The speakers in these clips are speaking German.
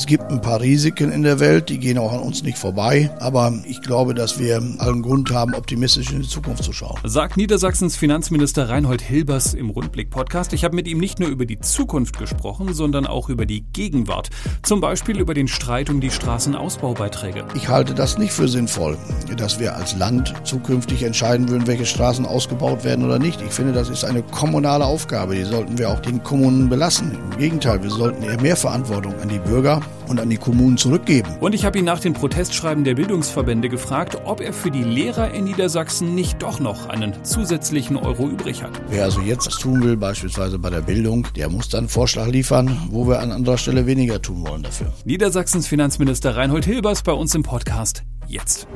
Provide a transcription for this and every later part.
Es gibt ein paar Risiken in der Welt, die gehen auch an uns nicht vorbei. Aber ich glaube, dass wir allen Grund haben, optimistisch in die Zukunft zu schauen. Sagt Niedersachsens Finanzminister Reinhold Hilbers im Rundblick-Podcast. Ich habe mit ihm nicht nur über die Zukunft gesprochen, sondern auch über die Gegenwart. Zum Beispiel über den Streit um die Straßenausbaubeiträge. Ich halte das nicht für sinnvoll, dass wir als Land zukünftig entscheiden würden, welche Straßen ausgebaut werden oder nicht. Ich finde, das ist eine kommunale Aufgabe. Die sollten wir auch den Kommunen belassen. Im Gegenteil, wir sollten eher mehr Verantwortung an die Bürger und an die Kommunen zurückgeben. Und ich habe ihn nach den Protestschreiben der Bildungsverbände gefragt, ob er für die Lehrer in Niedersachsen nicht doch noch einen zusätzlichen Euro übrig hat. Wer also jetzt was tun will, beispielsweise bei der Bildung, der muss dann einen Vorschlag liefern, wo wir an anderer Stelle weniger tun wollen dafür. Niedersachsens Finanzminister Reinhold Hilbers bei uns im Podcast jetzt.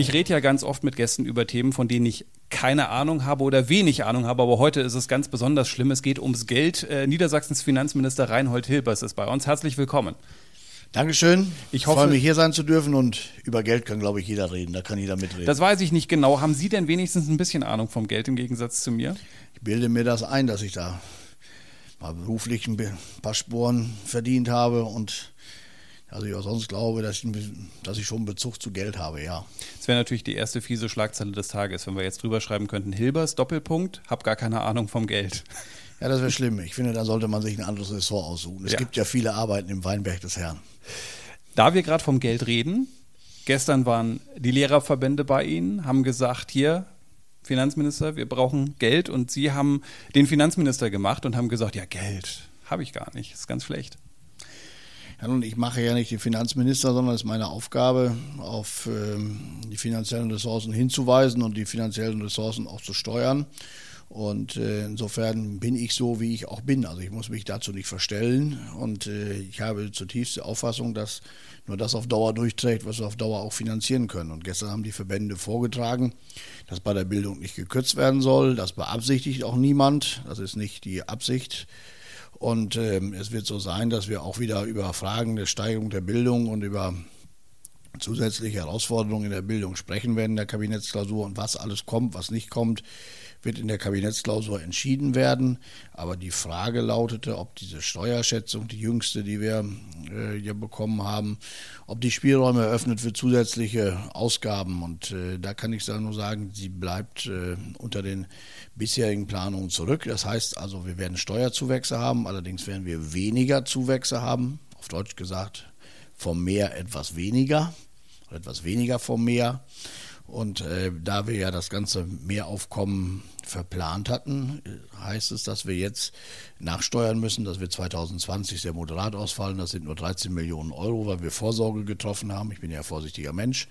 Ich rede ja ganz oft mit Gästen über Themen, von denen ich keine Ahnung habe oder wenig Ahnung habe, aber heute ist es ganz besonders schlimm. Es geht ums Geld. Äh, Niedersachsens Finanzminister Reinhold Hilbers ist bei uns. Herzlich willkommen. Dankeschön. Ich hoffe, freue mich hier sein zu dürfen und über Geld kann, glaube ich, jeder reden. Da kann jeder mitreden. Das weiß ich nicht genau. Haben Sie denn wenigstens ein bisschen Ahnung vom Geld im Gegensatz zu mir? Ich bilde mir das ein, dass ich da mal beruflich ein paar Spuren verdient habe und also ich auch sonst glaube, dass ich, dass ich schon Bezug zu Geld habe, ja. Das wäre natürlich die erste fiese Schlagzeile des Tages, wenn wir jetzt drüber schreiben könnten, Hilbers, Doppelpunkt, hab gar keine Ahnung vom Geld. Ja, das wäre schlimm. Ich finde, da sollte man sich ein anderes Ressort aussuchen. Es ja. gibt ja viele Arbeiten im Weinberg des Herrn. Da wir gerade vom Geld reden, gestern waren die Lehrerverbände bei Ihnen, haben gesagt, hier, Finanzminister, wir brauchen Geld und Sie haben den Finanzminister gemacht und haben gesagt, ja, Geld habe ich gar nicht, ist ganz schlecht. Ja, nun, ich mache ja nicht den Finanzminister, sondern es ist meine Aufgabe, auf ähm, die finanziellen Ressourcen hinzuweisen und die finanziellen Ressourcen auch zu steuern. Und äh, insofern bin ich so, wie ich auch bin. Also ich muss mich dazu nicht verstellen. Und äh, ich habe zutiefst die Auffassung, dass nur das auf Dauer durchträgt, was wir auf Dauer auch finanzieren können. Und gestern haben die Verbände vorgetragen, dass bei der Bildung nicht gekürzt werden soll. Das beabsichtigt auch niemand. Das ist nicht die Absicht und ähm, es wird so sein, dass wir auch wieder über Fragen der Steigerung der Bildung und über zusätzliche Herausforderungen in der Bildung sprechen werden der Kabinettsklausur und was alles kommt, was nicht kommt, wird in der Kabinettsklausur entschieden werden. Aber die Frage lautete, ob diese Steuerschätzung, die jüngste, die wir äh, hier bekommen haben, ob die Spielräume eröffnet für zusätzliche Ausgaben. Und äh, da kann ich nur sagen, sie bleibt äh, unter den bisherigen Planungen zurück. Das heißt also, wir werden Steuerzuwächse haben, allerdings werden wir weniger Zuwächse haben. Auf Deutsch gesagt, vom Meer etwas weniger, etwas weniger vom Meer. Und äh, da wir ja das ganze Mehraufkommen verplant hatten, heißt es, dass wir jetzt nachsteuern müssen, dass wir 2020 sehr moderat ausfallen. Das sind nur 13 Millionen Euro, weil wir Vorsorge getroffen haben. Ich bin ja vorsichtiger Mensch.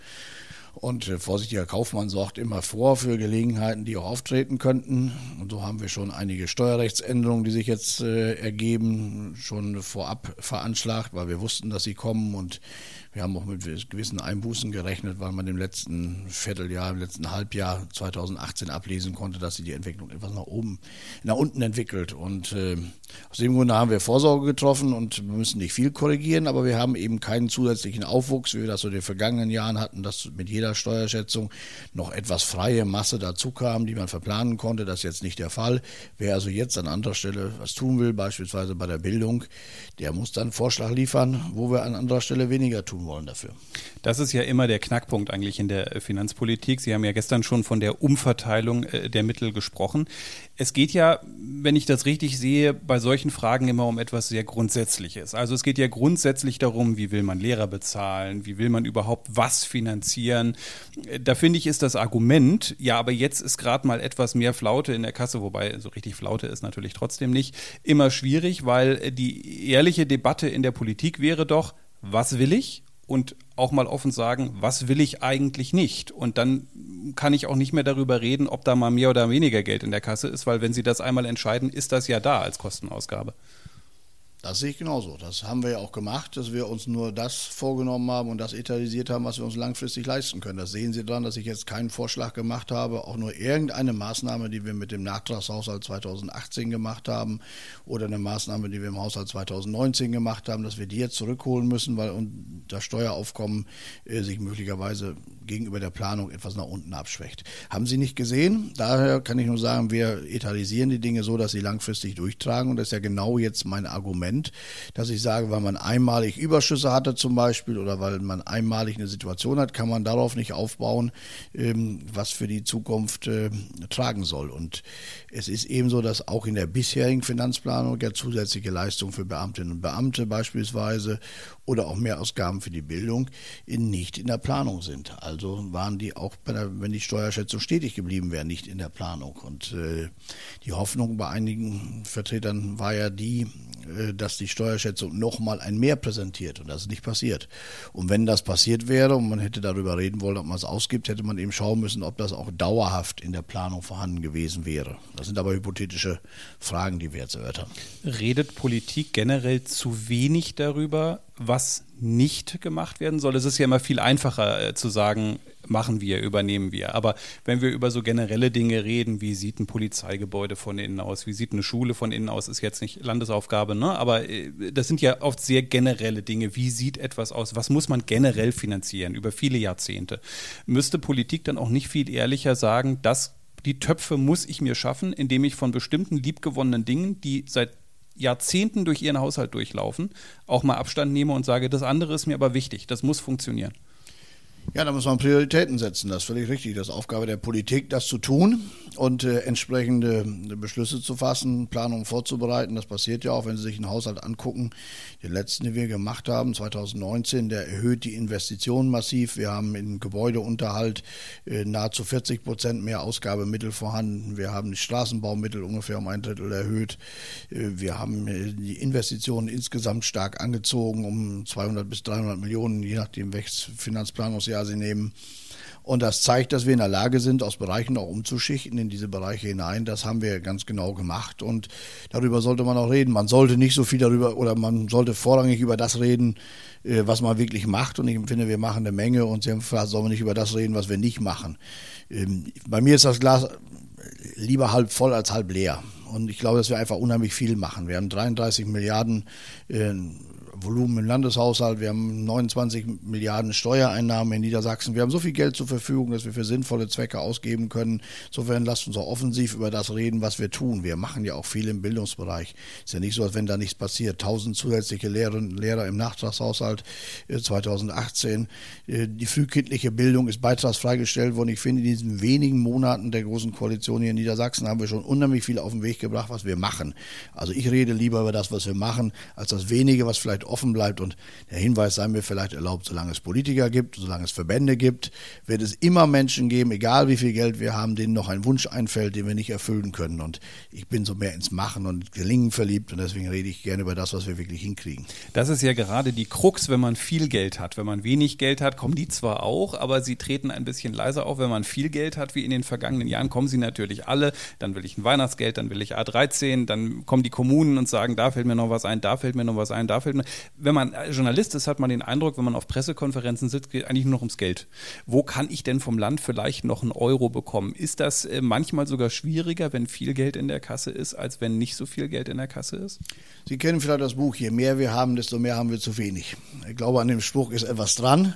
Und äh, vorsichtiger Kaufmann sorgt immer vor für Gelegenheiten, die auch auftreten könnten. Und so haben wir schon einige Steuerrechtsänderungen, die sich jetzt äh, ergeben, schon vorab veranschlagt, weil wir wussten, dass sie kommen. Und wir haben auch mit gewissen Einbußen gerechnet, weil man im letzten Vierteljahr, im letzten Halbjahr 2018 ablesen konnte, dass sich die Entwicklung etwas nach oben, nach unten entwickelt. Und äh, aus dem Grunde haben wir Vorsorge getroffen und wir müssen nicht viel korrigieren, aber wir haben eben keinen zusätzlichen Aufwuchs, wie wir das so in den vergangenen Jahren hatten, dass mit jeder Steuerschätzung noch etwas freie Masse dazu kam, die man verplanen konnte. Das ist jetzt nicht der Fall. Wer also jetzt an anderer Stelle was tun will, beispielsweise bei der Bildung, der muss dann Vorschlag liefern, wo wir an anderer Stelle weniger tun tun wollen dafür. Das ist ja immer der Knackpunkt eigentlich in der äh, Finanzpolitik. Sie haben ja gestern schon von der Umverteilung äh, der Mittel gesprochen. Es geht ja, wenn ich das richtig sehe, bei solchen Fragen immer um etwas sehr Grundsätzliches. Also es geht ja grundsätzlich darum, wie will man Lehrer bezahlen, wie will man überhaupt was finanzieren. Äh, da finde ich, ist das Argument, ja, aber jetzt ist gerade mal etwas mehr Flaute in der Kasse, wobei so richtig Flaute ist natürlich trotzdem nicht, immer schwierig, weil die ehrliche Debatte in der Politik wäre doch, was will ich und auch mal offen sagen, was will ich eigentlich nicht? Und dann kann ich auch nicht mehr darüber reden, ob da mal mehr oder weniger Geld in der Kasse ist, weil wenn Sie das einmal entscheiden, ist das ja da als Kostenausgabe. Das sehe ich genauso. Das haben wir ja auch gemacht, dass wir uns nur das vorgenommen haben und das etalisiert haben, was wir uns langfristig leisten können. Das sehen Sie daran, dass ich jetzt keinen Vorschlag gemacht habe, auch nur irgendeine Maßnahme, die wir mit dem Nachtragshaushalt 2018 gemacht haben oder eine Maßnahme, die wir im Haushalt 2019 gemacht haben, dass wir die jetzt zurückholen müssen, weil das Steueraufkommen äh, sich möglicherweise gegenüber der Planung etwas nach unten abschwächt. Haben Sie nicht gesehen? Daher kann ich nur sagen, wir etalisieren die Dinge so, dass sie langfristig durchtragen und das ist ja genau jetzt mein Argument Argument, dass ich sage, weil man einmalig Überschüsse hatte zum Beispiel oder weil man einmalig eine Situation hat, kann man darauf nicht aufbauen, ähm, was für die Zukunft äh, tragen soll. Und es ist ebenso, dass auch in der bisherigen Finanzplanung ja zusätzliche Leistungen für Beamtinnen und Beamte beispielsweise oder auch Mehrausgaben für die Bildung nicht in der Planung sind. Also waren die auch, der, wenn die Steuerschätzung stetig geblieben wäre, nicht in der Planung. Und äh, die Hoffnung bei einigen Vertretern war ja die, äh, dass die Steuerschätzung nochmal ein Mehr präsentiert. Und das ist nicht passiert. Und wenn das passiert wäre und man hätte darüber reden wollen, ob man es ausgibt, hätte man eben schauen müssen, ob das auch dauerhaft in der Planung vorhanden gewesen wäre. Das sind aber hypothetische Fragen, die wir jetzt erörtern. Redet Politik generell zu wenig darüber, was nicht gemacht werden soll. Es ist ja immer viel einfacher äh, zu sagen, machen wir, übernehmen wir. Aber wenn wir über so generelle Dinge reden, wie sieht ein Polizeigebäude von innen aus, wie sieht eine Schule von innen aus, ist jetzt nicht Landesaufgabe, ne? aber äh, das sind ja oft sehr generelle Dinge. Wie sieht etwas aus? Was muss man generell finanzieren über viele Jahrzehnte? Müsste Politik dann auch nicht viel ehrlicher sagen, dass die Töpfe muss ich mir schaffen, indem ich von bestimmten liebgewonnenen Dingen, die seit Jahrzehnten durch ihren Haushalt durchlaufen, auch mal Abstand nehme und sage, das andere ist mir aber wichtig, das muss funktionieren. Ja, da muss man Prioritäten setzen, das ist völlig richtig. Das ist Aufgabe der Politik, das zu tun und äh, entsprechende Beschlüsse zu fassen, Planungen vorzubereiten. Das passiert ja auch, wenn Sie sich einen Haushalt angucken. Den letzten, den wir gemacht haben, 2019, der erhöht die Investitionen massiv. Wir haben im Gebäudeunterhalt äh, nahezu 40 Prozent mehr Ausgabemittel vorhanden. Wir haben die Straßenbaumittel ungefähr um ein Drittel erhöht. Äh, wir haben äh, die Investitionen insgesamt stark angezogen, um 200 bis 300 Millionen, je nachdem, welches Finanzplanungsjahr Jahr nehmen. Und das zeigt, dass wir in der Lage sind, aus Bereichen auch umzuschichten in diese Bereiche hinein. Das haben wir ganz genau gemacht. Und darüber sollte man auch reden. Man sollte nicht so viel darüber oder man sollte vorrangig über das reden, äh, was man wirklich macht. Und ich finde, wir machen eine Menge. Und Sie haben gefragt, sollen wir nicht über das reden, was wir nicht machen. Ähm, bei mir ist das Glas lieber halb voll als halb leer. Und ich glaube, dass wir einfach unheimlich viel machen. Wir haben 33 Milliarden äh, Volumen im Landeshaushalt, wir haben 29 Milliarden Steuereinnahmen in Niedersachsen. Wir haben so viel Geld zur Verfügung, dass wir für sinnvolle Zwecke ausgeben können. Insofern lasst uns auch offensiv über das reden, was wir tun. Wir machen ja auch viel im Bildungsbereich. Ist ja nicht so, als wenn da nichts passiert. Tausend zusätzliche Lehrerinnen und Lehrer im Nachtragshaushalt 2018. Äh, äh, die frühkindliche Bildung ist beitragsfrei gestellt worden. Ich finde, in diesen wenigen Monaten der Großen Koalition hier in Niedersachsen haben wir schon unheimlich viel auf den Weg gebracht, was wir machen. Also ich rede lieber über das, was wir machen, als das wenige, was vielleicht offen bleibt. Und der Hinweis sei mir vielleicht erlaubt, solange es Politiker gibt, solange es Verbände gibt, wird es immer Menschen geben, egal wie viel Geld wir haben, denen noch ein Wunsch einfällt, den wir nicht erfüllen können. Und ich bin so mehr ins Machen und Gelingen verliebt und deswegen rede ich gerne über das, was wir wirklich hinkriegen. Das ist ja gerade die Krux, wenn man viel Geld hat. Wenn man wenig Geld hat, kommen die zwar auch, aber sie treten ein bisschen leiser auf. Wenn man viel Geld hat, wie in den vergangenen Jahren, kommen sie natürlich alle. Dann will ich ein Weihnachtsgeld, dann will ich A13, dann kommen die Kommunen und sagen, da fällt mir noch was ein, da fällt mir noch was ein, da fällt mir wenn man Journalist ist, hat man den Eindruck, wenn man auf Pressekonferenzen sitzt, geht eigentlich nur noch ums Geld. Wo kann ich denn vom Land vielleicht noch einen Euro bekommen? Ist das äh, manchmal sogar schwieriger, wenn viel Geld in der Kasse ist, als wenn nicht so viel Geld in der Kasse ist? Sie kennen vielleicht das Buch, je mehr wir haben, desto mehr haben wir zu wenig. Ich glaube, an dem Spruch ist etwas dran.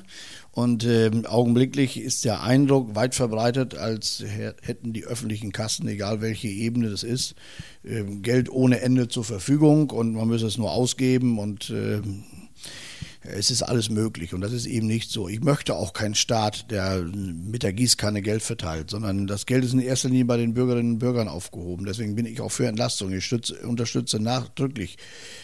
Und äh, augenblicklich ist der Eindruck weit verbreitet, als hätten die öffentlichen Kassen, egal welche Ebene das ist, Geld ohne Ende zur Verfügung und man müsse es nur ausgeben und äh, es ist alles möglich und das ist eben nicht so. Ich möchte auch keinen Staat, der mit der Gießkanne Geld verteilt, sondern das Geld ist in erster Linie bei den Bürgerinnen und Bürgern aufgehoben. Deswegen bin ich auch für Entlastung. Ich stütze, unterstütze nachdrücklich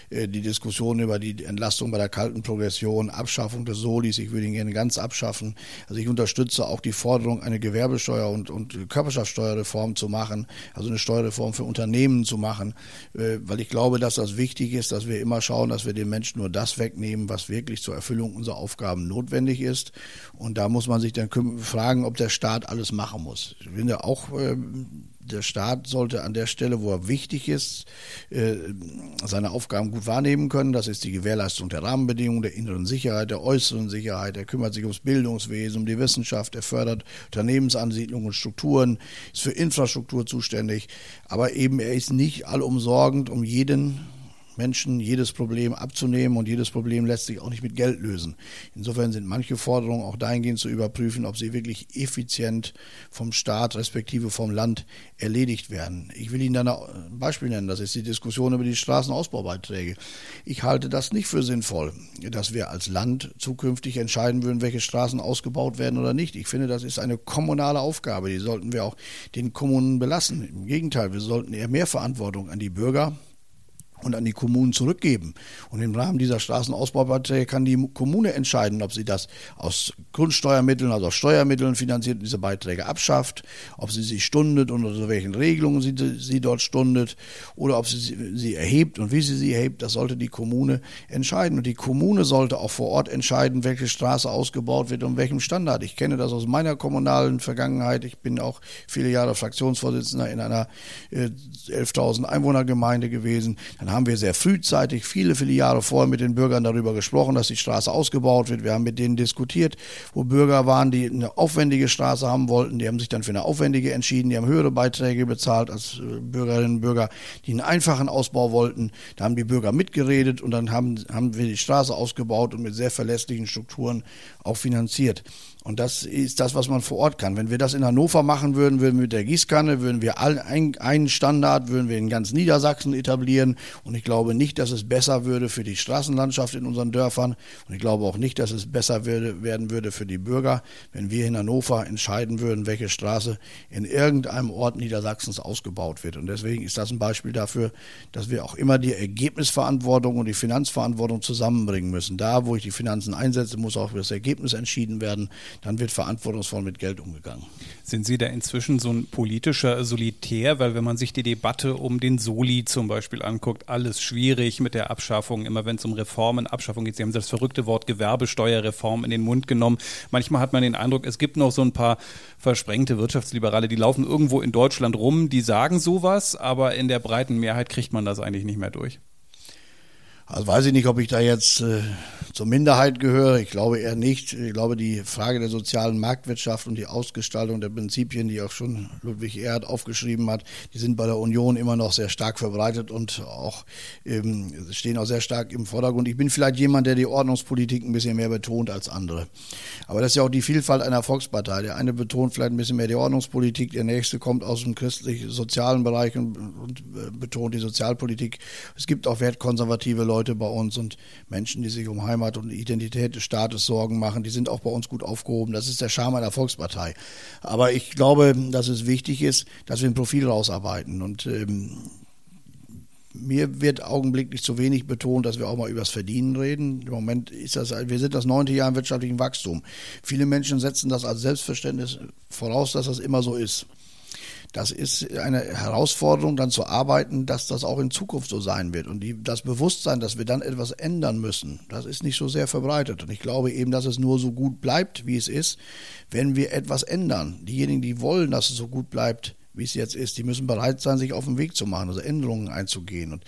äh, die Diskussion über die Entlastung bei der kalten Progression, Abschaffung des Solis. Ich würde ihn gerne ganz abschaffen. Also ich unterstütze auch die Forderung, eine Gewerbesteuer und, und Körperschaftssteuerreform zu machen, also eine Steuerreform für Unternehmen zu machen, äh, weil ich glaube, dass das wichtig ist, dass wir immer schauen, dass wir den Menschen nur das wegnehmen, was wirklich wirklich zur Erfüllung unserer Aufgaben notwendig ist. Und da muss man sich dann fragen, ob der Staat alles machen muss. Ich finde auch, äh, der Staat sollte an der Stelle, wo er wichtig ist, äh, seine Aufgaben gut wahrnehmen können. Das ist die Gewährleistung der Rahmenbedingungen, der inneren Sicherheit, der äußeren Sicherheit. Er kümmert sich ums Bildungswesen, um die Wissenschaft, er fördert Unternehmensansiedlungen und Strukturen, ist für Infrastruktur zuständig. Aber eben er ist nicht allumsorgend um jeden Menschen jedes Problem abzunehmen und jedes Problem lässt sich auch nicht mit Geld lösen. Insofern sind manche Forderungen auch dahingehend zu überprüfen, ob sie wirklich effizient vom Staat respektive vom Land erledigt werden. Ich will Ihnen da ein Beispiel nennen, das ist die Diskussion über die Straßenausbaubeiträge. Ich halte das nicht für sinnvoll, dass wir als Land zukünftig entscheiden würden, welche Straßen ausgebaut werden oder nicht. Ich finde, das ist eine kommunale Aufgabe, die sollten wir auch den Kommunen belassen. Im Gegenteil, wir sollten eher mehr Verantwortung an die Bürger und an die Kommunen zurückgeben. Und im Rahmen dieser Straßenausbaubeiträge kann die Kommune entscheiden, ob sie das aus Grundsteuermitteln, also aus Steuermitteln finanziert, diese Beiträge abschafft, ob sie sie stundet und unter welchen Regelungen sie, sie dort stundet oder ob sie sie erhebt und wie sie sie erhebt. Das sollte die Kommune entscheiden. Und die Kommune sollte auch vor Ort entscheiden, welche Straße ausgebaut wird und welchem Standard. Ich kenne das aus meiner kommunalen Vergangenheit. Ich bin auch viele Jahre Fraktionsvorsitzender in einer äh, 11.000 Einwohnergemeinde gewesen. Dann dann haben wir sehr frühzeitig, viele, viele Jahre vorher mit den Bürgern darüber gesprochen, dass die Straße ausgebaut wird. Wir haben mit denen diskutiert, wo Bürger waren, die eine aufwendige Straße haben wollten. Die haben sich dann für eine aufwendige entschieden. Die haben höhere Beiträge bezahlt als äh, Bürgerinnen und Bürger, die einen einfachen Ausbau wollten. Da haben die Bürger mitgeredet und dann haben, haben wir die Straße ausgebaut und mit sehr verlässlichen Strukturen auch finanziert. Und das ist das, was man vor Ort kann. Wenn wir das in Hannover machen würden, würden wir mit der Gießkanne, würden wir einen Standard, würden wir in ganz Niedersachsen etablieren. Und ich glaube nicht, dass es besser würde für die Straßenlandschaft in unseren Dörfern. Und ich glaube auch nicht, dass es besser würde, werden würde für die Bürger, wenn wir in Hannover entscheiden würden, welche Straße in irgendeinem Ort Niedersachsens ausgebaut wird. Und deswegen ist das ein Beispiel dafür, dass wir auch immer die Ergebnisverantwortung und die Finanzverantwortung zusammenbringen müssen. Da, wo ich die Finanzen einsetze, muss auch das Ergebnis entschieden werden dann wird verantwortungsvoll mit Geld umgegangen. Sind Sie da inzwischen so ein politischer Solitär? Weil wenn man sich die Debatte um den Soli zum Beispiel anguckt, alles schwierig mit der Abschaffung, immer wenn es um Reformen, Abschaffung geht. Sie haben das verrückte Wort Gewerbesteuerreform in den Mund genommen. Manchmal hat man den Eindruck, es gibt noch so ein paar versprengte Wirtschaftsliberale, die laufen irgendwo in Deutschland rum, die sagen sowas, aber in der breiten Mehrheit kriegt man das eigentlich nicht mehr durch. Also weiß ich nicht, ob ich da jetzt äh, zur Minderheit gehöre. Ich glaube eher nicht. Ich glaube, die Frage der sozialen Marktwirtschaft und die Ausgestaltung der Prinzipien, die auch schon Ludwig Erhard aufgeschrieben hat, die sind bei der Union immer noch sehr stark verbreitet und auch ähm, stehen auch sehr stark im Vordergrund. Ich bin vielleicht jemand, der die Ordnungspolitik ein bisschen mehr betont als andere. Aber das ist ja auch die Vielfalt einer Volkspartei. Der eine betont vielleicht ein bisschen mehr die Ordnungspolitik, der nächste kommt aus dem christlich-sozialen Bereich und, und äh, betont die Sozialpolitik. Es gibt auch wertkonservative Leute, Leute bei uns und Menschen, die sich um Heimat und Identität des Staates Sorgen machen, die sind auch bei uns gut aufgehoben. Das ist der Charme einer Volkspartei. Aber ich glaube, dass es wichtig ist, dass wir ein Profil rausarbeiten und ähm, mir wird augenblicklich zu wenig betont, dass wir auch mal übers Verdienen reden. Im Moment ist das, wir sind das neunte Jahr im wirtschaftlichen Wachstum. Viele Menschen setzen das als Selbstverständnis voraus, dass das immer so ist. Das ist eine Herausforderung, dann zu arbeiten, dass das auch in Zukunft so sein wird. Und die, das Bewusstsein, dass wir dann etwas ändern müssen, das ist nicht so sehr verbreitet. Und ich glaube eben, dass es nur so gut bleibt, wie es ist, wenn wir etwas ändern. Diejenigen, die wollen, dass es so gut bleibt, wie es jetzt ist, die müssen bereit sein, sich auf den Weg zu machen, also Änderungen einzugehen. Und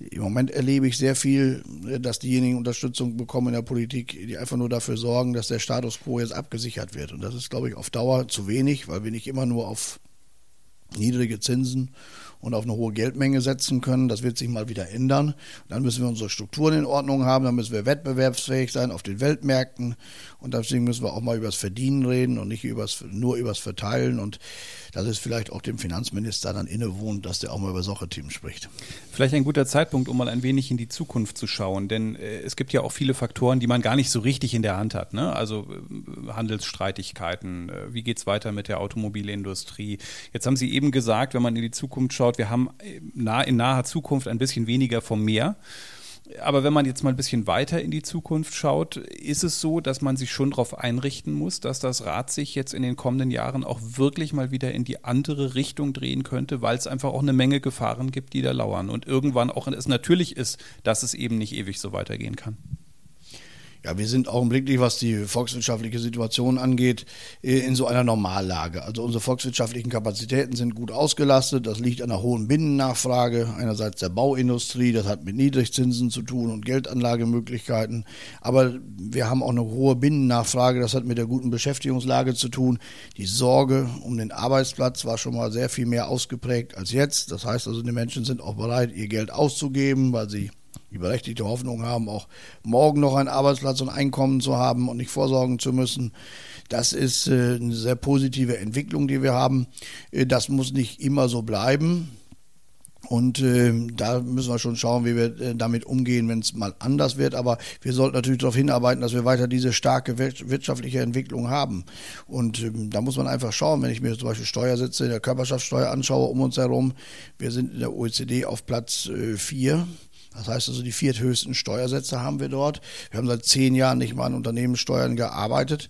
im Moment erlebe ich sehr viel, dass diejenigen Unterstützung bekommen in der Politik, die einfach nur dafür sorgen, dass der Status quo jetzt abgesichert wird. Und das ist, glaube ich, auf Dauer zu wenig, weil wir nicht immer nur auf niedrige Zinsen und auf eine hohe Geldmenge setzen können. Das wird sich mal wieder ändern. Dann müssen wir unsere Strukturen in Ordnung haben, dann müssen wir wettbewerbsfähig sein auf den Weltmärkten und deswegen müssen wir auch mal übers Verdienen reden und nicht übers, nur übers Verteilen und dass es vielleicht auch dem Finanzminister dann innewohnt, dass der auch mal über solche Themen spricht. Vielleicht ein guter Zeitpunkt, um mal ein wenig in die Zukunft zu schauen, denn äh, es gibt ja auch viele Faktoren, die man gar nicht so richtig in der Hand hat. Ne? Also äh, Handelsstreitigkeiten, äh, wie geht es weiter mit der Automobilindustrie? Jetzt haben Sie eben gesagt, wenn man in die Zukunft schaut, wir haben äh, in naher Zukunft ein bisschen weniger vom Meer. Aber wenn man jetzt mal ein bisschen weiter in die Zukunft schaut, ist es so, dass man sich schon darauf einrichten muss, dass das Rad sich jetzt in den kommenden Jahren auch wirklich mal wieder in die andere Richtung drehen könnte, weil es einfach auch eine Menge Gefahren gibt, die da lauern. Und irgendwann auch es natürlich ist, dass es eben nicht ewig so weitergehen kann. Ja, wir sind augenblicklich, was die volkswirtschaftliche Situation angeht, äh, in so einer Normallage. Also unsere volkswirtschaftlichen Kapazitäten sind gut ausgelastet. Das liegt an einer hohen Binnennachfrage, einerseits der Bauindustrie, das hat mit Niedrigzinsen zu tun und Geldanlagemöglichkeiten. Aber wir haben auch eine hohe Binnennachfrage, das hat mit der guten Beschäftigungslage zu tun. Die Sorge um den Arbeitsplatz war schon mal sehr viel mehr ausgeprägt als jetzt. Das heißt also, die Menschen sind auch bereit, ihr Geld auszugeben, weil sie die berechtigte Hoffnung haben, auch morgen noch einen Arbeitsplatz und Einkommen zu haben und nicht vorsorgen zu müssen. Das ist äh, eine sehr positive Entwicklung, die wir haben. Äh, das muss nicht immer so bleiben. Und äh, da müssen wir schon schauen, wie wir äh, damit umgehen, wenn es mal anders wird. Aber wir sollten natürlich darauf hinarbeiten, dass wir weiter diese starke wirtschaftliche Entwicklung haben. Und äh, da muss man einfach schauen, wenn ich mir zum Beispiel Steuersätze der Körperschaftssteuer anschaue um uns herum. Wir sind in der OECD auf Platz 4. Das heißt also, die vierthöchsten Steuersätze haben wir dort. Wir haben seit zehn Jahren nicht mal an Unternehmenssteuern gearbeitet.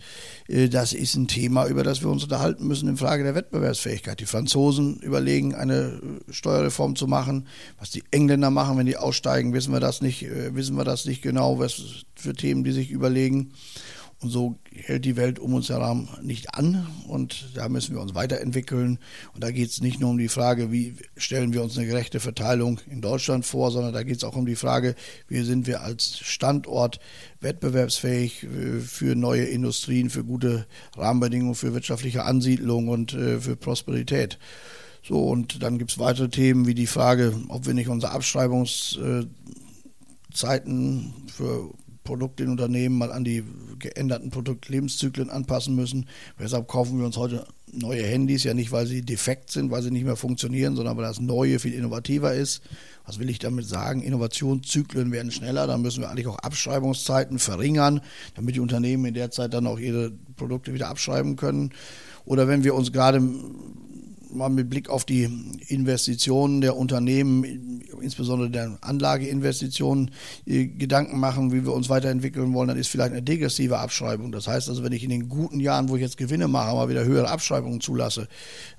Äh, das ist ein Thema, über das wir uns unterhalten müssen in Frage der Wettbewerbsfähigkeit. Die Franzosen überlegen, eine äh, Steuerreform zu machen. Was die Engländer machen, wenn die aussteigen, wissen wir das nicht, äh, wissen wir das nicht genau, was für Themen die sich überlegen. Und so hält die Welt um uns herum nicht an und da müssen wir uns weiterentwickeln. Und da geht es nicht nur um die Frage, wie stellen wir uns eine gerechte Verteilung in Deutschland vor, sondern da geht es auch um die Frage, wie sind wir als Standort wettbewerbsfähig äh, für neue Industrien, für gute Rahmenbedingungen, für wirtschaftliche Ansiedlung und äh, für Prosperität. So, und dann gibt es weitere Themen wie die Frage, ob wir nicht unsere Abschreibungszeiten für Produkte in Unternehmen mal an die geänderten Produktlebenszyklen anpassen müssen. Deshalb kaufen wir uns heute neue Handys, ja nicht, weil sie defekt sind, weil sie nicht mehr funktionieren, sondern weil das Neue viel innovativer ist. Was will ich damit sagen? Innovationszyklen werden schneller, dann müssen wir eigentlich auch Abschreibungszeiten verringern, damit die Unternehmen in der Zeit dann auch ihre Produkte wieder abschreiben können. Oder wenn wir uns gerade mal mit Blick auf die Investitionen der Unternehmen, insbesondere der Anlageinvestitionen, äh, Gedanken machen, wie wir uns weiterentwickeln wollen, dann ist vielleicht eine degressive Abschreibung. Das heißt also, wenn ich in den guten Jahren, wo ich jetzt Gewinne mache, mal wieder höhere Abschreibungen zulasse,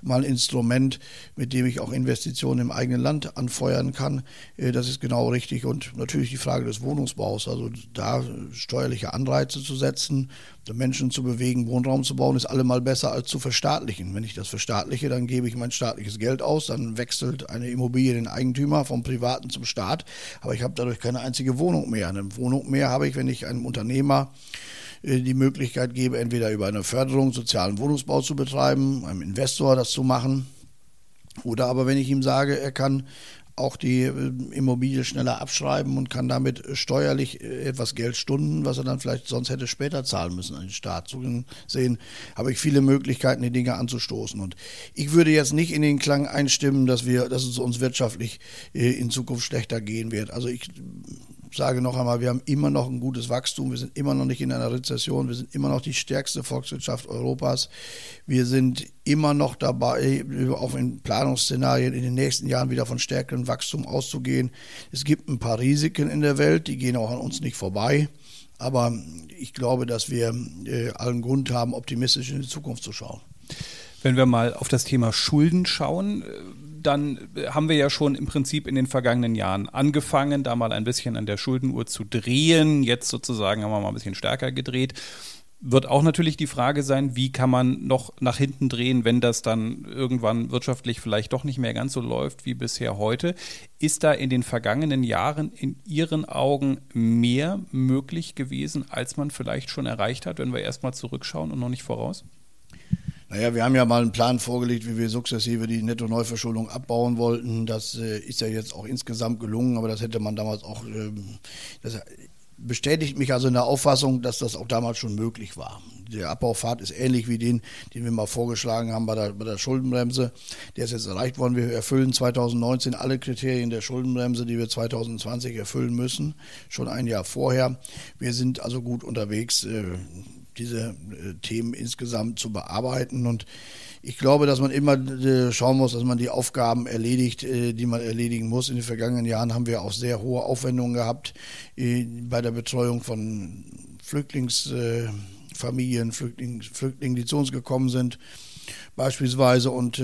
mal ein Instrument, mit dem ich auch Investitionen im eigenen Land anfeuern kann, äh, das ist genau richtig. Und natürlich die Frage des Wohnungsbaus, also da steuerliche Anreize zu setzen, Menschen zu bewegen, Wohnraum zu bauen, ist allemal besser als zu verstaatlichen. Wenn ich das verstaatliche, dann gebe ich mein staatliches Geld aus, dann wechselt eine Immobilie den Eigentümer vom Privaten zum Staat, aber ich habe dadurch keine einzige Wohnung mehr. Eine Wohnung mehr habe ich, wenn ich einem Unternehmer äh, die Möglichkeit gebe, entweder über eine Förderung sozialen Wohnungsbau zu betreiben, einem Investor das zu machen, oder aber wenn ich ihm sage, er kann auch die äh, Immobilie schneller abschreiben und kann damit steuerlich äh, etwas Geld stunden, was er dann vielleicht sonst hätte später zahlen müssen an den Staat. So gesehen habe ich viele Möglichkeiten, die Dinge anzustoßen. Und ich würde jetzt nicht in den Klang einstimmen, dass wir, dass es uns wirtschaftlich äh, in Zukunft schlechter gehen wird. Also ich sage noch einmal, wir haben immer noch ein gutes Wachstum, wir sind immer noch nicht in einer Rezession, wir sind immer noch die stärkste Volkswirtschaft Europas. Wir sind immer noch dabei, auf in Planungsszenarien in den nächsten Jahren wieder von stärkerem Wachstum auszugehen. Es gibt ein paar Risiken in der Welt, die gehen auch an uns nicht vorbei. Aber ich glaube, dass wir äh, allen Grund haben, optimistisch in die Zukunft zu schauen. Wenn wir mal auf das Thema Schulden schauen, dann haben wir ja schon im Prinzip in den vergangenen Jahren angefangen, da mal ein bisschen an der Schuldenuhr zu drehen. Jetzt sozusagen haben wir mal ein bisschen stärker gedreht. Wird auch natürlich die Frage sein, wie kann man noch nach hinten drehen, wenn das dann irgendwann wirtschaftlich vielleicht doch nicht mehr ganz so läuft wie bisher heute. Ist da in den vergangenen Jahren in Ihren Augen mehr möglich gewesen, als man vielleicht schon erreicht hat, wenn wir erstmal zurückschauen und noch nicht voraus? Naja, wir haben ja mal einen Plan vorgelegt, wie wir sukzessive die Netto-Neuverschuldung abbauen wollten. Das äh, ist ja jetzt auch insgesamt gelungen, aber das hätte man damals auch. Ähm, das bestätigt mich also in der Auffassung, dass das auch damals schon möglich war. Der Abbaufahrt ist ähnlich wie den, den wir mal vorgeschlagen haben bei der, bei der Schuldenbremse. Der ist jetzt erreicht worden. Wir erfüllen 2019 alle Kriterien der Schuldenbremse, die wir 2020 erfüllen müssen, schon ein Jahr vorher. Wir sind also gut unterwegs. Äh, diese äh, Themen insgesamt zu bearbeiten. Und ich glaube, dass man immer äh, schauen muss, dass man die Aufgaben erledigt, äh, die man erledigen muss. In den vergangenen Jahren haben wir auch sehr hohe Aufwendungen gehabt bei der Betreuung von Flüchtlingsfamilien, Flüchtlingen, Flüchtlingen, die zu uns gekommen sind, beispielsweise. Und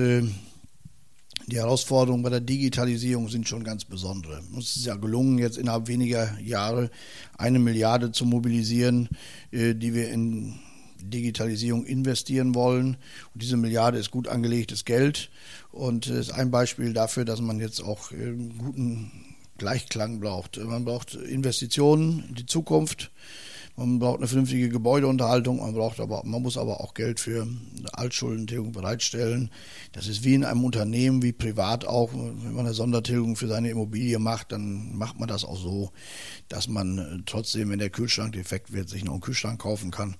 Die Herausforderungen bei der Digitalisierung sind schon ganz besondere. Uns ist ja gelungen, jetzt innerhalb weniger Jahre eine Milliarde zu mobilisieren, äh, die wir in Digitalisierung investieren wollen. Und diese Milliarde ist gut angelegtes Geld und ist ein Beispiel dafür, dass man jetzt auch einen guten Gleichklang braucht. Man braucht Investitionen in die Zukunft. Man braucht eine vernünftige Gebäudeunterhaltung, man braucht aber, man muss aber auch Geld für Altschuldentilgung bereitstellen. Das ist wie in einem Unternehmen, wie privat auch. Wenn man eine Sondertilgung für seine Immobilie macht, dann macht man das auch so, dass man trotzdem, wenn der Kühlschrank defekt wird, sich noch einen Kühlschrank kaufen kann.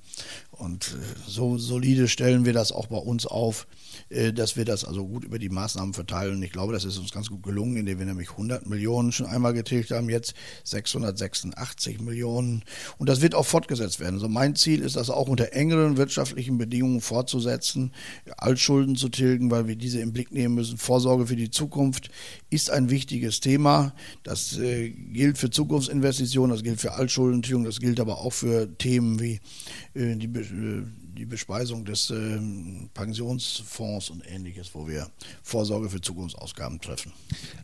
Und äh, so solide stellen wir das auch bei uns auf, äh, dass wir das also gut über die Maßnahmen verteilen. Ich glaube, das ist uns ganz gut gelungen, indem wir nämlich 100 Millionen schon einmal getilgt haben, jetzt 686 Millionen. Und das wird auch fortgesetzt werden. Also mein Ziel ist, das auch unter engeren wirtschaftlichen Bedingungen fortzusetzen, Altschulden zu tilgen, weil wir diese im Blick nehmen müssen. Vorsorge für die Zukunft ist ein wichtiges Thema. Das äh, gilt für Zukunftsinvestitionen, das gilt für Altschuldentilgung, das gilt aber auch für Themen wie äh, die äh, die Bespeisung des äh, Pensionsfonds und ähnliches, wo wir Vorsorge für Zukunftsausgaben treffen.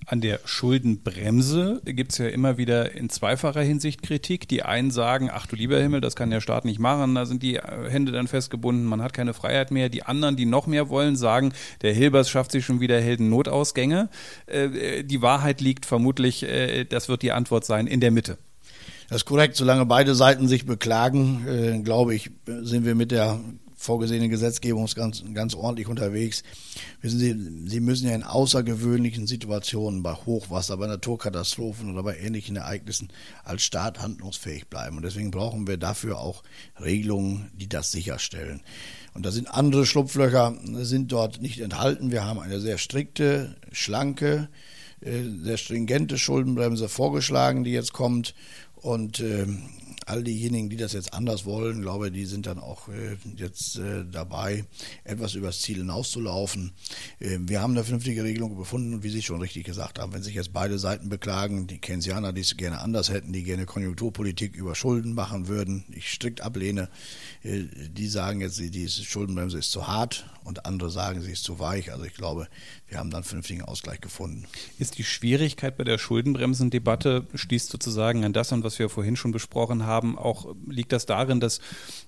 An der Schuldenbremse gibt es ja immer wieder in zweifacher Hinsicht Kritik. Die einen sagen, ach du lieber Himmel, das kann der Staat nicht machen, da sind die äh, Hände dann festgebunden, man hat keine Freiheit mehr. Die anderen, die noch mehr wollen, sagen, der Hilbers schafft sich schon wieder Helden-Notausgänge. Äh, die Wahrheit liegt vermutlich, äh, das wird die Antwort sein, in der Mitte. Das ist korrekt. Solange beide Seiten sich beklagen, äh, glaube ich, sind wir mit der vorgesehenen Gesetzgebung ganz, ganz ordentlich unterwegs. Wissen Sie, Sie müssen ja in außergewöhnlichen Situationen, bei Hochwasser, bei Naturkatastrophen oder bei ähnlichen Ereignissen als Staat handlungsfähig bleiben. Und deswegen brauchen wir dafür auch Regelungen, die das sicherstellen. Und da sind andere Schlupflöcher, sind dort nicht enthalten. Wir haben eine sehr strikte, schlanke, äh, sehr stringente Schuldenbremse vorgeschlagen, die jetzt kommt. Und äh, all diejenigen, die das jetzt anders wollen, glaube die sind dann auch äh, jetzt äh, dabei, etwas übers Ziel hinauszulaufen. Äh, wir haben eine vernünftige Regelung befunden und wie Sie schon richtig gesagt haben, wenn sich jetzt beide Seiten beklagen, die Keynesianer, die es gerne anders hätten, die gerne Konjunkturpolitik über Schulden machen würden, ich strikt ablehne, äh, die sagen jetzt, die Schuldenbremse ist zu hart und andere sagen, sie ist zu weich. Also ich glaube, wir haben dann einen vernünftigen Ausgleich gefunden. Ist die Schwierigkeit bei der Schuldenbremsendebatte, schließt sozusagen an das an, was wir vorhin schon besprochen haben, auch liegt das darin, dass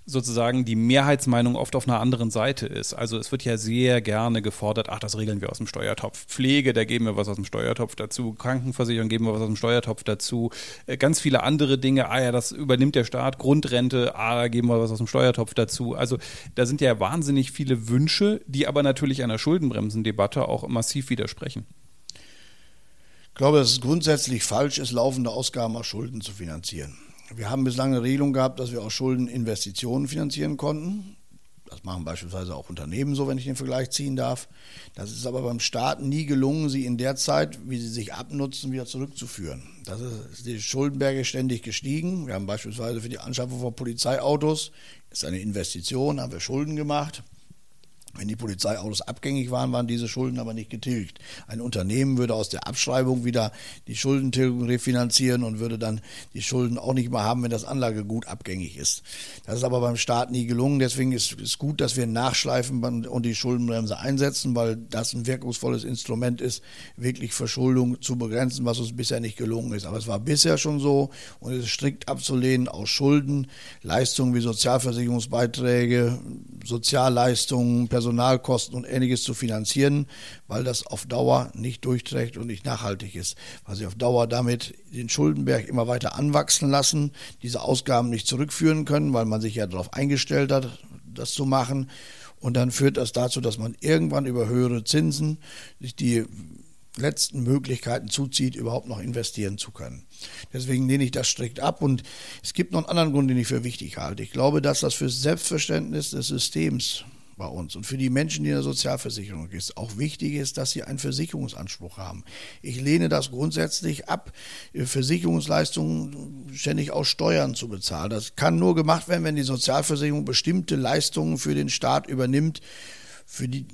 sozusagen die Mehrheitsmeinung oft auf einer anderen Seite ist. Also es wird ja sehr gerne gefordert, ach, das regeln wir aus dem Steuertopf. Pflege, da geben wir was aus dem Steuertopf dazu. Krankenversicherung geben wir was aus dem Steuertopf dazu. Äh, ganz viele andere Dinge, ah ja, das übernimmt der Staat. Grundrente, ah, da geben wir was aus dem Steuertopf dazu. Also da sind ja wahnsinnig viele Wünsche, die aber natürlich einer Schuldenbremsendebatte auch massiv widersprechen. Ich glaube, dass es grundsätzlich falsch ist, laufende Ausgaben aus Schulden zu finanzieren. Wir haben bislang eine Regelung gehabt, dass wir aus Schulden Investitionen finanzieren konnten. Das machen beispielsweise auch Unternehmen so, wenn ich den Vergleich ziehen darf. Das ist aber beim Staat nie gelungen, sie in der Zeit, wie sie sich abnutzen, wieder zurückzuführen. Das ist die Schuldenberge ständig gestiegen. Wir haben beispielsweise für die Anschaffung von Polizeiautos, ist eine Investition, haben wir Schulden gemacht. Wenn die Polizeiautos abgängig waren, waren diese Schulden aber nicht getilgt. Ein Unternehmen würde aus der Abschreibung wieder die Schuldentilgung refinanzieren und würde dann die Schulden auch nicht mehr haben, wenn das Anlagegut abgängig ist. Das ist aber beim Staat nie gelungen. Deswegen ist es gut, dass wir nachschleifen und die Schuldenbremse einsetzen, weil das ein wirkungsvolles Instrument ist, wirklich Verschuldung zu begrenzen, was uns bisher nicht gelungen ist. Aber es war bisher schon so und es ist strikt abzulehnen aus Schulden, Leistungen wie Sozialversicherungsbeiträge, Sozialleistungen, Personalkosten und ähnliches zu finanzieren, weil das auf Dauer nicht durchträgt und nicht nachhaltig ist. Weil sie auf Dauer damit den Schuldenberg immer weiter anwachsen lassen, diese Ausgaben nicht zurückführen können, weil man sich ja darauf eingestellt hat, das zu machen. Und dann führt das dazu, dass man irgendwann über höhere Zinsen sich die letzten Möglichkeiten zuzieht, überhaupt noch investieren zu können. Deswegen lehne ich das strikt ab. Und es gibt noch einen anderen Grund, den ich für wichtig halte. Ich glaube, dass das für das Selbstverständnis des Systems bei uns und für die Menschen, die in der Sozialversicherung ist, auch wichtig ist, dass sie einen Versicherungsanspruch haben. Ich lehne das grundsätzlich ab, Versicherungsleistungen ständig aus Steuern zu bezahlen. Das kann nur gemacht werden, wenn die Sozialversicherung bestimmte Leistungen für den Staat übernimmt, für die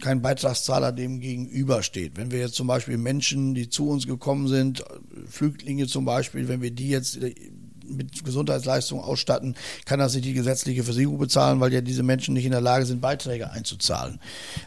kein Beitragszahler dem gegenübersteht. Wenn wir jetzt zum Beispiel Menschen, die zu uns gekommen sind, Flüchtlinge zum Beispiel, wenn wir die jetzt mit Gesundheitsleistungen ausstatten, kann das nicht die gesetzliche Versicherung bezahlen, weil ja diese Menschen nicht in der Lage sind, Beiträge einzuzahlen.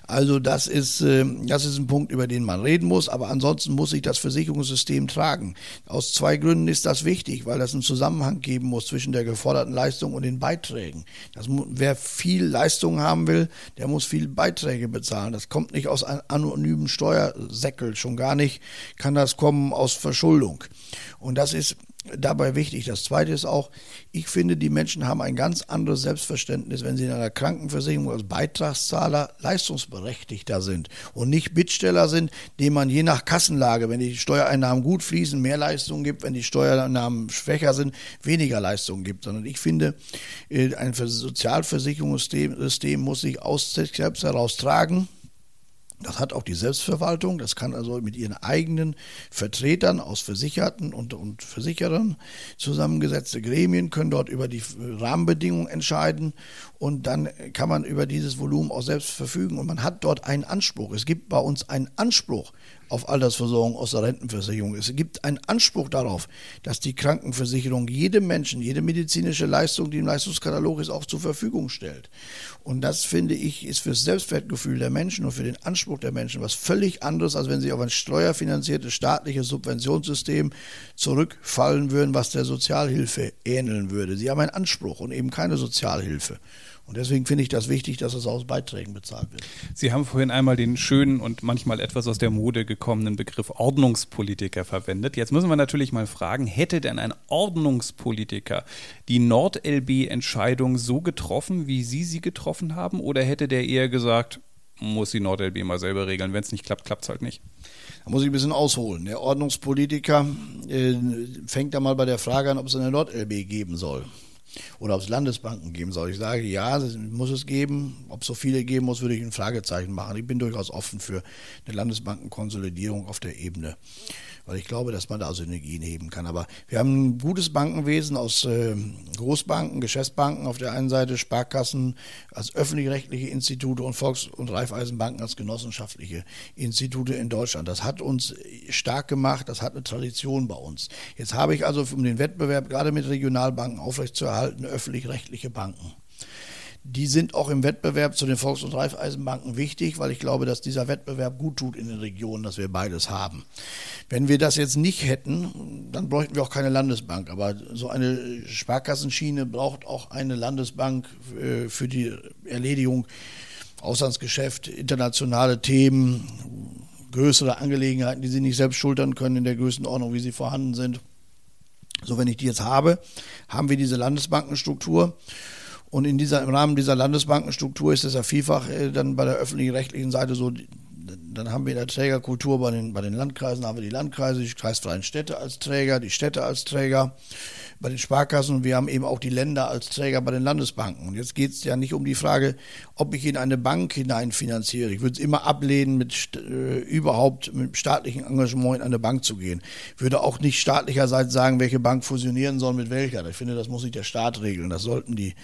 Also das ist, äh, das ist ein Punkt, über den man reden muss, aber ansonsten muss sich das Versicherungssystem tragen. Aus zwei Gründen ist das wichtig, weil das einen Zusammenhang geben muss zwischen der geforderten Leistung und den Beiträgen. Das, wer viel Leistung haben will, der muss viel Beiträge bezahlen. Das kommt nicht aus einem anonymen Steuersäckel, schon gar nicht kann das kommen aus Verschuldung. Und das ist dabei wichtig. Das Zweite ist auch, ich finde, die Menschen haben ein ganz anderes Selbstverständnis, wenn sie in einer Krankenversicherung als Beitragszahler leistungsberechtigter sind und nicht Bittsteller sind, denen man je nach Kassenlage, wenn die Steuereinnahmen gut fließen, mehr Leistungen gibt, wenn die Steuereinnahmen schwächer sind, weniger Leistungen gibt. Sondern ich finde, äh, ein Sozialversicherungssystem muss sich aus selbst heraus tragen das hat auch die Selbstverwaltung. Das kann also mit ihren eigenen Vertretern aus Versicherten und, und Versicherern zusammengesetzte Gremien können dort über die Rahmenbedingungen entscheiden und dann kann man über dieses Volumen auch selbst verfügen und man hat dort einen Anspruch. Es gibt bei uns einen Anspruch auf Altersversorgung aus der Rentenversicherung. Es gibt einen Anspruch darauf, dass die Krankenversicherung jedem Menschen, jede medizinische Leistung, die im Leistungskatalog ist, auch zur Verfügung stellt. Und das, finde ich, ist für das Selbstwertgefühl der Menschen und für den Anspruch der Menschen was völlig anderes, als wenn sie auf ein steuerfinanziertes staatliches Subventionssystem zurückfallen würden, was der Sozialhilfe ähneln würde. Sie haben einen Anspruch und eben keine Sozialhilfe. Und deswegen finde ich das wichtig, dass es aus Beiträgen bezahlt wird. Sie haben vorhin einmal den schönen und manchmal etwas aus der Mode gekommenen Begriff Ordnungspolitiker verwendet. Jetzt müssen wir natürlich mal fragen, hätte denn ein Ordnungspolitiker die Nord-LB-Entscheidung so getroffen, wie Sie sie getroffen haben? Oder hätte der eher gesagt, muss die Nord-LB mal selber regeln, wenn es nicht klappt, klappt es halt nicht? Da muss ich ein bisschen ausholen. Der Ordnungspolitiker äh, fängt da mal bei der Frage an, ob es eine Nord-LB geben soll oder ob es Landesbanken geben soll. Ich sage, ja, muss es geben. Ob es so viele geben muss, würde ich ein Fragezeichen machen. Ich bin durchaus offen für eine Landesbankenkonsolidierung auf der Ebene weil ich glaube, dass man da Synergien heben kann. Aber wir haben ein gutes Bankenwesen aus äh, Großbanken, Geschäftsbanken auf der einen Seite, Sparkassen als öffentlich-rechtliche Institute und Volks- und Raiffeisenbanken als genossenschaftliche Institute in Deutschland. Das hat uns stark gemacht, das hat eine Tradition bei uns. Jetzt habe ich also, um den Wettbewerb gerade mit Regionalbanken aufrechtzuerhalten, öffentlich-rechtliche Banken die sind auch im Wettbewerb zu den Volks- und Raiffeisenbanken wichtig, weil ich glaube, dass dieser Wettbewerb gut tut in den Regionen, dass wir beides haben. Wenn wir das jetzt nicht hätten, dann bräuchten wir auch keine Landesbank. Aber so eine Sparkassenschiene braucht auch eine Landesbank äh, für die Erledigung Auslandsgeschäft, internationale Themen, größere Angelegenheiten, die sie nicht selbst schultern können in der Größenordnung, wie sie vorhanden sind. So, wenn ich die jetzt habe, haben wir diese Landesbankenstruktur. Und in dieser, im Rahmen dieser Landesbankenstruktur ist es ja vielfach äh, dann bei der öffentlichen rechtlichen Seite so, dann haben wir in der Trägerkultur bei den, bei den Landkreisen haben wir die Landkreise, die kreisfreien Städte als Träger, die Städte als Träger bei den Sparkassen und wir haben eben auch die Länder als Träger bei den Landesbanken. Und jetzt geht es ja nicht um die Frage, ob ich in eine Bank hineinfinanziere. Ich würde es immer ablehnen, mit äh, überhaupt mit staatlichem Engagement in eine Bank zu gehen. Ich würde auch nicht staatlicherseits sagen, welche Bank fusionieren soll mit welcher. Ich finde, das muss nicht der Staat regeln. Das sollten die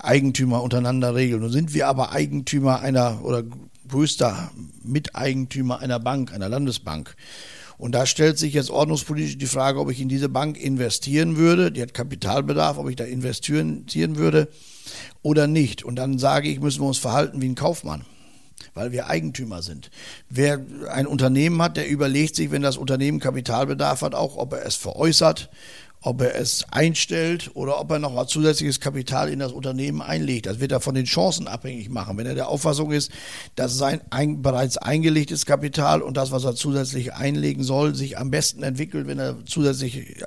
Eigentümer untereinander regeln. Nun sind wir aber Eigentümer einer oder größter Miteigentümer einer Bank, einer Landesbank. Und da stellt sich jetzt ordnungspolitisch die Frage, ob ich in diese Bank investieren würde. Die hat Kapitalbedarf, ob ich da investieren würde oder nicht. Und dann sage ich, müssen wir uns verhalten wie ein Kaufmann weil wir Eigentümer sind. Wer ein Unternehmen hat, der überlegt sich, wenn das Unternehmen Kapitalbedarf hat, auch, ob er es veräußert, ob er es einstellt oder ob er noch mal zusätzliches Kapital in das Unternehmen einlegt. Das wird er von den Chancen abhängig machen. Wenn er der Auffassung ist, dass sein ein, bereits eingelegtes Kapital und das, was er zusätzlich einlegen soll, sich am besten entwickelt, wenn er zusätzlich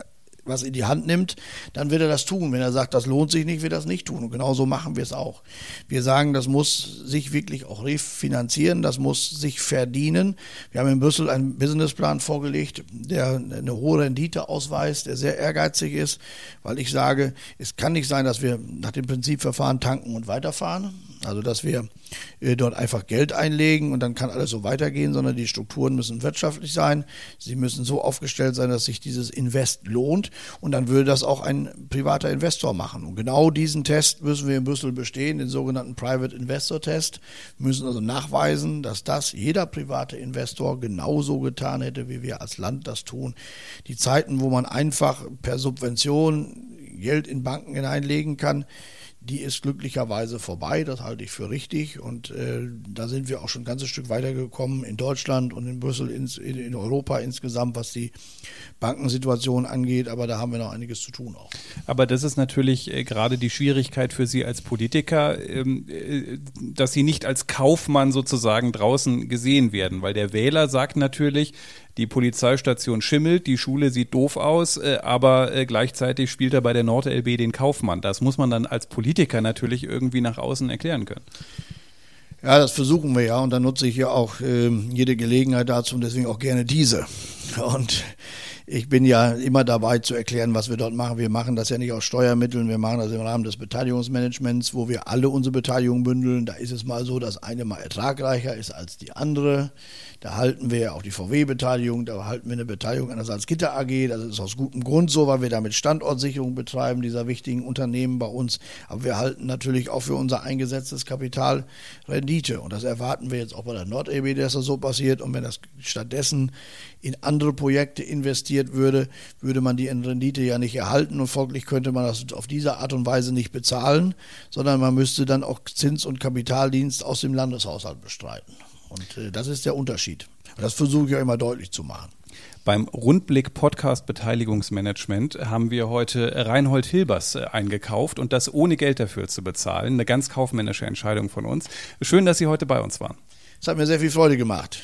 was in die Hand nimmt, dann wird er das tun. Wenn er sagt, das lohnt sich nicht, wird er das nicht tun. Und genauso machen wir es auch. Wir sagen, das muss sich wirklich auch refinanzieren, das muss sich verdienen. Wir haben in Brüssel einen Businessplan vorgelegt, der eine hohe Rendite ausweist, der sehr ehrgeizig ist, weil ich sage, es kann nicht sein, dass wir nach dem Prinzipverfahren tanken und weiterfahren. Also, dass wir äh, dort einfach Geld einlegen und dann kann alles so weitergehen, sondern die Strukturen müssen wirtschaftlich sein. Sie müssen so aufgestellt sein, dass sich dieses Invest lohnt und dann würde das auch ein privater Investor machen. Und genau diesen Test müssen wir in Brüssel bestehen, den sogenannten Private Investor Test. Wir müssen also nachweisen, dass das jeder private Investor genauso getan hätte, wie wir als Land das tun. Die Zeiten, wo man einfach per Subvention Geld in Banken hineinlegen kann, die ist glücklicherweise vorbei, das halte ich für richtig. Und äh, da sind wir auch schon ein ganzes Stück weitergekommen in Deutschland und in Brüssel, ins, in, in, Europa insgesamt, was die Bankensituation angeht. Aber da haben wir noch einiges zu tun auch. Aber das ist natürlich äh, gerade die Schwierigkeit für Sie als Politiker, ähm, äh, dass Sie nicht als Kaufmann sozusagen draußen gesehen werden, weil der Wähler sagt natürlich, die Polizeistation schimmelt, die Schule sieht doof aus, äh, aber äh, gleichzeitig spielt er bei der NordLB den Kaufmann. Das muss man dann als Politiker natürlich irgendwie nach außen erklären können. Ja, das versuchen wir ja und dann nutze ich ja auch äh, jede Gelegenheit dazu und deswegen auch gerne diese. Und ich bin ja immer dabei zu erklären, was wir dort machen. Wir machen das ja nicht aus Steuermitteln, wir machen das im Rahmen des Beteiligungsmanagements, wo wir alle unsere Beteiligungen bündeln. Da ist es mal so, dass eine mal ertragreicher ist als die andere. Da halten wir ja auch die VW-Beteiligung, da halten wir eine Beteiligung an der Salzgitter AG. Das ist aus gutem Grund so, weil wir damit Standortsicherung betreiben, dieser wichtigen Unternehmen bei uns. Aber wir halten natürlich auch für unser eingesetztes Kapital Rendite. Und das erwarten wir jetzt auch bei der NordEB, dass das so passiert. Und wenn das stattdessen in andere Projekte investiert würde, würde man die Rendite ja nicht erhalten und folglich könnte man das auf diese Art und Weise nicht bezahlen, sondern man müsste dann auch Zins- und Kapitaldienst aus dem Landeshaushalt bestreiten. Und äh, das ist der Unterschied. Und das versuche ich ja immer deutlich zu machen. Beim Rundblick Podcast Beteiligungsmanagement haben wir heute Reinhold Hilbers äh, eingekauft und das ohne Geld dafür zu bezahlen. Eine ganz kaufmännische Entscheidung von uns. Schön, dass Sie heute bei uns waren. Es hat mir sehr viel Freude gemacht.